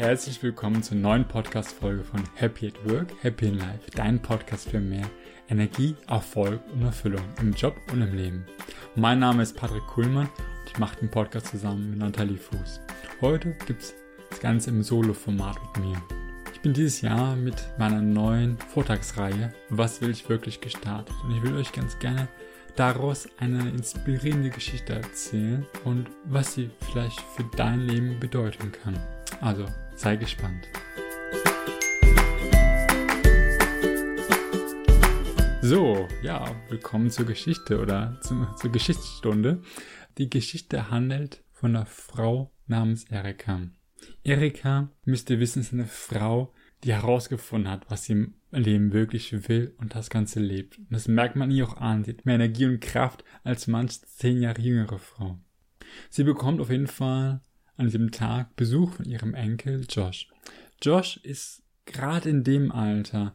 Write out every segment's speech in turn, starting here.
herzlich willkommen zur neuen Podcast-Folge von Happy at Work, Happy in Life, dein Podcast für mehr Energie, Erfolg und Erfüllung im Job und im Leben. Mein Name ist Patrick Kuhlmann und ich mache den Podcast zusammen mit Nathalie Fuß. Heute gibt es das Ganze im Solo-Format mit mir. Ich bin dieses Jahr mit meiner neuen Vortragsreihe Was will ich wirklich gestartet und ich will euch ganz gerne daraus eine inspirierende Geschichte erzählen und was sie vielleicht für dein Leben bedeuten kann. Also sei gespannt. So, ja, willkommen zur Geschichte oder zu, zur Geschichtsstunde. Die Geschichte handelt von einer Frau namens Erika. Erika, müsst ihr wissen, ist eine Frau, die herausgefunden hat, was sie im Leben wirklich will und das Ganze lebt. Und das merkt man ihr auch an. Sie hat mehr Energie und Kraft als manch zehn Jahre jüngere Frau. Sie bekommt auf jeden Fall an diesem Tag Besuch von ihrem Enkel Josh. Josh ist gerade in dem Alter,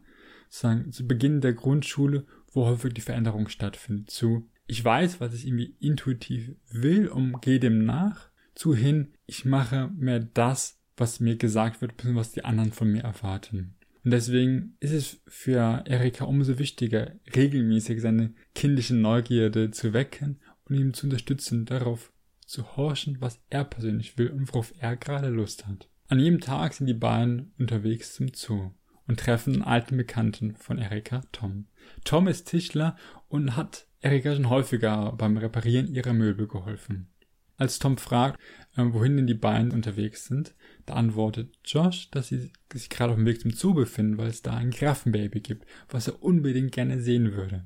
sozusagen zu Beginn der Grundschule, wo häufig die Veränderung stattfindet, zu ich weiß, was ich irgendwie intuitiv will und gehe dem nach, zu hin, ich mache mehr das, was mir gesagt wird, was die anderen von mir erwarten. Und deswegen ist es für Erika umso wichtiger, regelmäßig seine kindliche Neugierde zu wecken und ihm zu unterstützen, darauf zu horchen, was er persönlich will und worauf er gerade Lust hat. An jedem Tag sind die beiden unterwegs zum Zoo und treffen einen alten Bekannten von Erika, Tom. Tom ist Tischler und hat Erika schon häufiger beim Reparieren ihrer Möbel geholfen. Als Tom fragt, äh, wohin denn die beiden unterwegs sind, da antwortet Josh, dass sie sich gerade auf dem Weg zum Zoo befinden, weil es da ein Giraffenbaby gibt, was er unbedingt gerne sehen würde.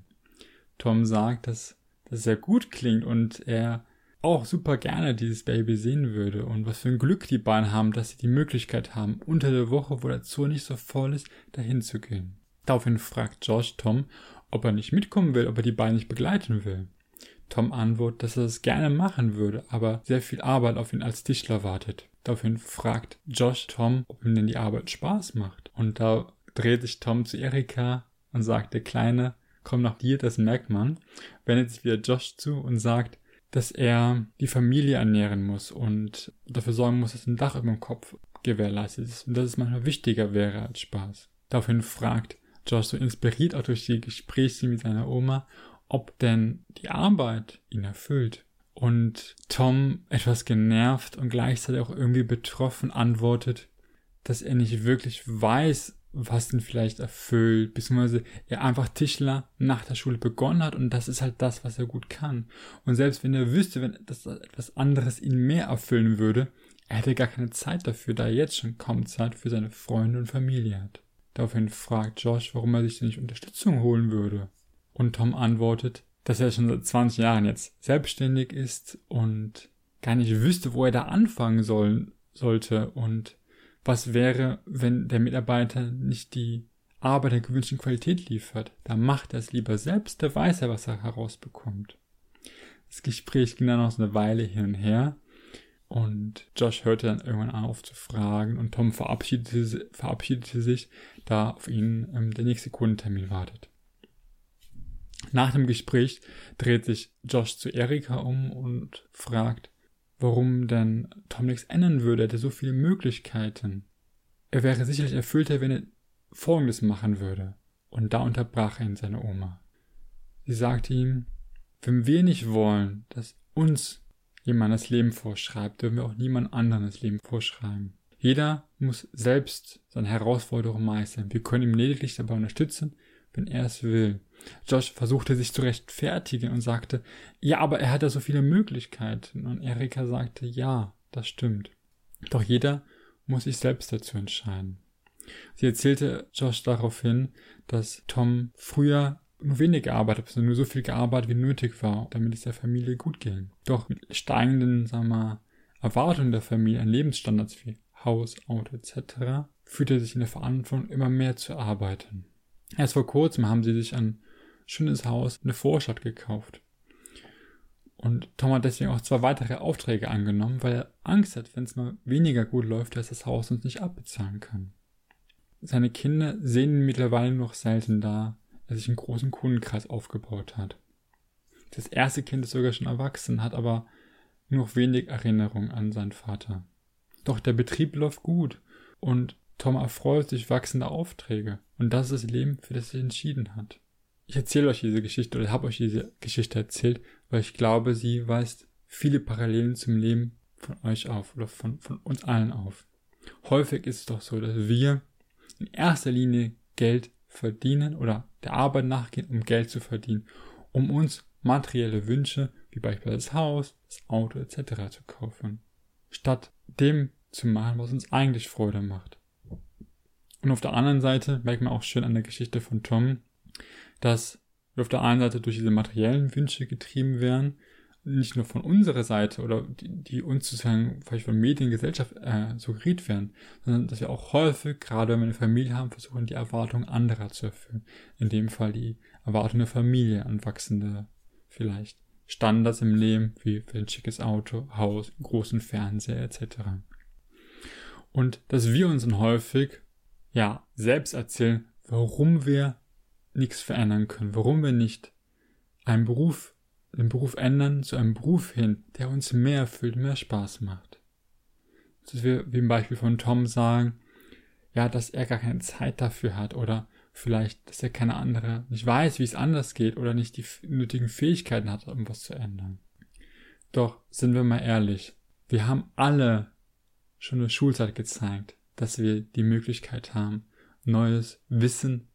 Tom sagt, dass das sehr gut klingt und er auch super gerne dieses Baby sehen würde und was für ein Glück die beiden haben, dass sie die Möglichkeit haben, unter der Woche, wo der Zoo nicht so voll ist, dahin zu gehen. Daraufhin fragt Josh Tom, ob er nicht mitkommen will, ob er die beiden nicht begleiten will. Tom antwortet, dass er es gerne machen würde, aber sehr viel Arbeit auf ihn als Tischler wartet. Daraufhin fragt Josh Tom, ob ihm denn die Arbeit Spaß macht. Und da dreht sich Tom zu Erika und sagt, der Kleine, komm nach dir, das merkt man. Wendet sich wieder Josh zu und sagt, dass er die Familie ernähren muss und dafür sorgen muss, dass ein Dach über dem Kopf gewährleistet ist und dass es manchmal wichtiger wäre als Spaß. Daraufhin fragt Josh so inspiriert auch durch die Gespräche mit seiner Oma, ob denn die Arbeit ihn erfüllt. Und Tom, etwas genervt und gleichzeitig auch irgendwie betroffen, antwortet, dass er nicht wirklich weiß, was ihn vielleicht erfüllt, beziehungsweise er einfach Tischler nach der Schule begonnen hat und das ist halt das, was er gut kann. Und selbst wenn er wüsste, wenn das etwas anderes ihn mehr erfüllen würde, er hätte gar keine Zeit dafür, da er jetzt schon kaum Zeit für seine Freunde und Familie hat. Daraufhin fragt Josh, warum er sich denn nicht Unterstützung holen würde. Und Tom antwortet, dass er schon seit 20 Jahren jetzt selbstständig ist und gar nicht wüsste, wo er da anfangen soll, sollte und was wäre, wenn der Mitarbeiter nicht die Arbeit der gewünschten Qualität liefert. Da macht er es lieber selbst, da weiß er, was er herausbekommt. Das Gespräch ging dann noch so eine Weile hin und her und Josh hörte dann irgendwann auf zu fragen und Tom verabschiedete, verabschiedete sich, da auf ihn ähm, der nächste Kundentermin wartet. Nach dem Gespräch dreht sich Josh zu Erika um und fragt, warum denn Tom nichts ändern würde. Er hätte so viele Möglichkeiten. Er wäre sicherlich erfüllter, wenn er Folgendes machen würde. Und da unterbrach er ihn seine Oma. Sie sagte ihm, wenn wir nicht wollen, dass uns jemand das Leben vorschreibt, dürfen wir auch niemand anderen das Leben vorschreiben. Jeder muss selbst seine Herausforderungen meistern. Wir können ihm lediglich dabei unterstützen, wenn er es will. Josh versuchte sich zu rechtfertigen und sagte, ja, aber er hat ja so viele Möglichkeiten. Und Erika sagte, ja, das stimmt. Doch jeder muss sich selbst dazu entscheiden. Sie erzählte Josh daraufhin, dass Tom früher nur wenig gearbeitet hat, nur so viel gearbeitet, wie nötig war, damit es der Familie gut ging. Doch mit steigenden, sagen wir Erwartungen der Familie an Lebensstandards wie Haus, Auto etc. fühlte er sich in der Verantwortung, immer mehr zu arbeiten. Erst vor kurzem haben sie sich ein schönes Haus in der Vorstadt gekauft. Und Tom hat deswegen auch zwei weitere Aufträge angenommen, weil er Angst hat, wenn es mal weniger gut läuft, dass das Haus uns nicht abbezahlen kann. Seine Kinder sehen ihn mittlerweile noch selten da, er sich einen großen Kundenkreis aufgebaut hat. Das erste Kind ist sogar schon erwachsen, hat aber nur noch wenig Erinnerung an seinen Vater. Doch der Betrieb läuft gut Und Tom erfreut sich wachsende Aufträge. Und das ist das Leben, für das er entschieden hat. Ich erzähle euch diese Geschichte oder habe euch diese Geschichte erzählt, weil ich glaube, sie weist viele Parallelen zum Leben von euch auf oder von, von uns allen auf. Häufig ist es doch so, dass wir in erster Linie Geld verdienen oder der Arbeit nachgehen, um Geld zu verdienen, um uns materielle Wünsche, wie beispielsweise das Haus, das Auto etc. zu kaufen, statt dem zu machen, was uns eigentlich Freude macht. Und auf der anderen Seite merkt man auch schön an der Geschichte von Tom, dass wir auf der einen Seite durch diese materiellen Wünsche getrieben werden, nicht nur von unserer Seite oder die, die uns sozusagen vielleicht von Medien, Gesellschaft äh, suggeriert werden, sondern dass wir auch häufig, gerade wenn wir eine Familie haben, versuchen, die Erwartungen anderer zu erfüllen. In dem Fall die Erwartungen der Familie an wachsende, vielleicht Standards im Leben, wie für ein schickes Auto, Haus, großen Fernseher etc. Und dass wir uns dann häufig, ja, selbst erzählen, warum wir nichts verändern können, warum wir nicht einen Beruf den Beruf ändern zu einem Beruf hin, der uns mehr erfüllt, mehr Spaß macht. Dass wir, wie im Beispiel von Tom sagen, ja, dass er gar keine Zeit dafür hat oder vielleicht, dass er keine andere, nicht weiß, wie es anders geht oder nicht die nötigen Fähigkeiten hat, um was zu ändern. Doch, sind wir mal ehrlich, wir haben alle schon in der Schulzeit gezeigt, dass wir die Möglichkeit haben, neues Wissen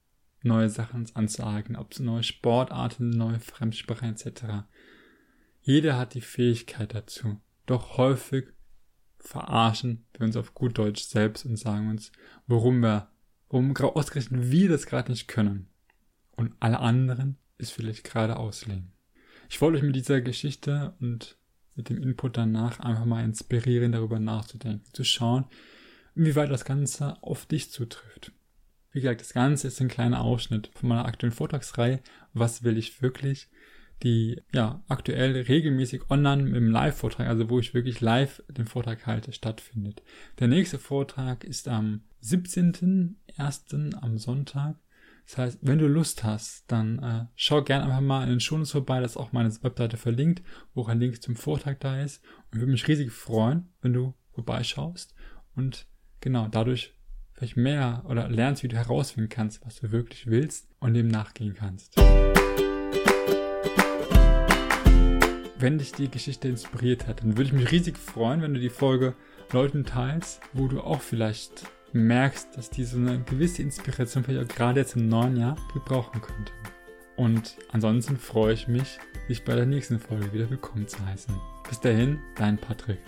neue Sachen anzueignen, ob es neue Sportarten, neue Fremdsprachen etc. Jeder hat die Fähigkeit dazu. Doch häufig verarschen wir uns auf gut Deutsch selbst und sagen uns, warum wir, warum ausgerechnet wir das gerade nicht können. Und alle anderen ist vielleicht gerade auslegen. Ich wollte euch mit dieser Geschichte und mit dem Input danach einfach mal inspirieren, darüber nachzudenken, zu schauen, inwieweit das Ganze auf dich zutrifft. Wie gesagt, das Ganze ist ein kleiner Ausschnitt von meiner aktuellen Vortragsreihe. Was will ich wirklich? Die ja aktuell regelmäßig online im Live-Vortrag, also wo ich wirklich live den Vortrag halte, stattfindet. Der nächste Vortrag ist am 17.01. am Sonntag. Das heißt, wenn du Lust hast, dann äh, schau gerne einfach mal in den Shownotes vorbei, da ist auch meine Webseite verlinkt, wo auch ein Link zum Vortrag da ist. Und würde mich riesig freuen, wenn du vorbeischaust. Und genau, dadurch vielleicht mehr oder lernst, wie du herausfinden kannst, was du wirklich willst und dem nachgehen kannst. Wenn dich die Geschichte inspiriert hat, dann würde ich mich riesig freuen, wenn du die Folge Leuten teilst, wo du auch vielleicht merkst, dass die so eine gewisse Inspiration vielleicht auch gerade jetzt im neuen Jahr gebrauchen könnte. Und ansonsten freue ich mich, dich bei der nächsten Folge wieder willkommen zu heißen. Bis dahin, dein Patrick.